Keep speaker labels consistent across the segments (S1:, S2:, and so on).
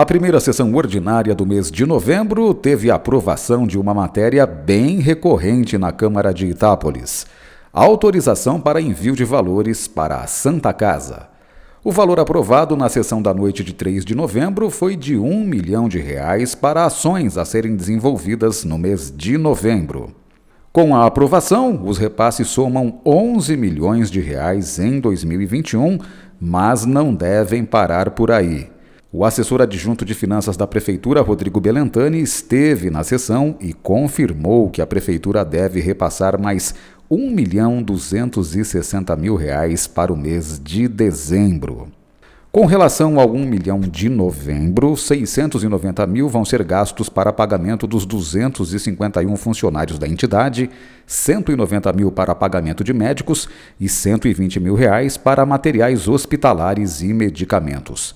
S1: A primeira sessão ordinária do mês de novembro teve a aprovação de uma matéria bem recorrente na Câmara de Itápolis: autorização para envio de valores para a Santa Casa. O valor aprovado na sessão da noite de 3 de novembro foi de um milhão de reais para ações a serem desenvolvidas no mês de novembro. Com a aprovação, os repasses somam 11 milhões de reais em 2021, mas não devem parar por aí. O assessor adjunto de finanças da Prefeitura, Rodrigo Belentani, esteve na sessão e confirmou que a Prefeitura deve repassar mais 1 milhão 260 mil reais para o mês de dezembro. Com relação ao 1 milhão de novembro, 690 mil vão ser gastos para pagamento dos 251 funcionários da entidade, 190 mil para pagamento de médicos e 120 mil reais para materiais hospitalares e medicamentos.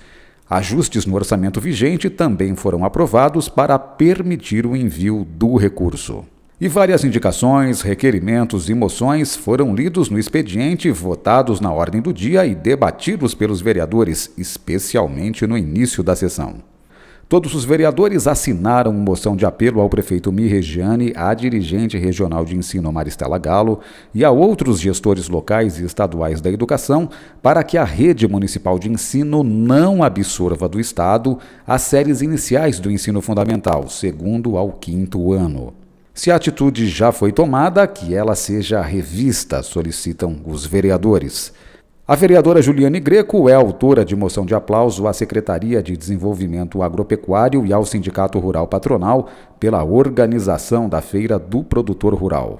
S1: Ajustes no orçamento vigente também foram aprovados para permitir o envio do recurso. E várias indicações, requerimentos e moções foram lidos no expediente, votados na ordem do dia e debatidos pelos vereadores, especialmente no início da sessão. Todos os vereadores assinaram moção de apelo ao prefeito Mirregiane, à dirigente regional de ensino Maristela Galo e a outros gestores locais e estaduais da educação para que a rede municipal de ensino não absorva do Estado as séries iniciais do ensino fundamental, segundo ao quinto ano. Se a atitude já foi tomada, que ela seja revista, solicitam os vereadores. A vereadora Juliane Greco é autora de moção de aplauso à Secretaria de Desenvolvimento Agropecuário e ao Sindicato Rural Patronal pela organização da Feira do Produtor Rural.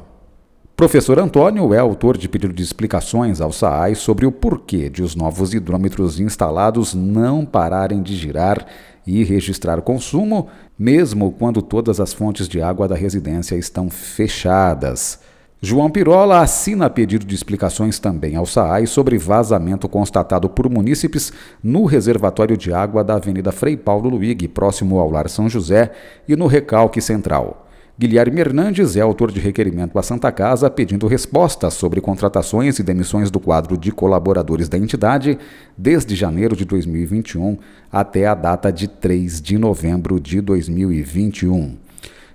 S1: Professor Antônio é autor de pedido de explicações ao SAAI sobre o porquê de os novos hidrômetros instalados não pararem de girar e registrar consumo, mesmo quando todas as fontes de água da residência estão fechadas. João Pirola assina pedido de explicações também ao SAAI sobre vazamento constatado por munícipes no reservatório de água da Avenida Frei Paulo Luig, próximo ao Lar São José, e no Recalque Central. Guilherme Hernandes é autor de requerimento à Santa Casa pedindo respostas sobre contratações e demissões do quadro de colaboradores da entidade desde janeiro de 2021 até a data de 3 de novembro de 2021.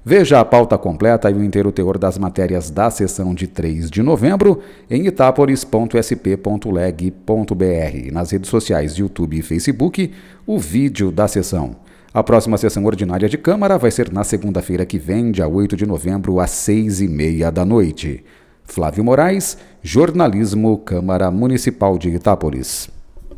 S1: Veja a pauta completa e o inteiro teor das matérias da sessão de 3 de novembro em itaporis.sp.leg.br. Nas redes sociais YouTube e Facebook, o vídeo da sessão. A próxima sessão ordinária de Câmara vai ser na segunda-feira que vem, dia 8 de novembro, às seis e meia da noite. Flávio Moraes, Jornalismo, Câmara Municipal de Itápolis.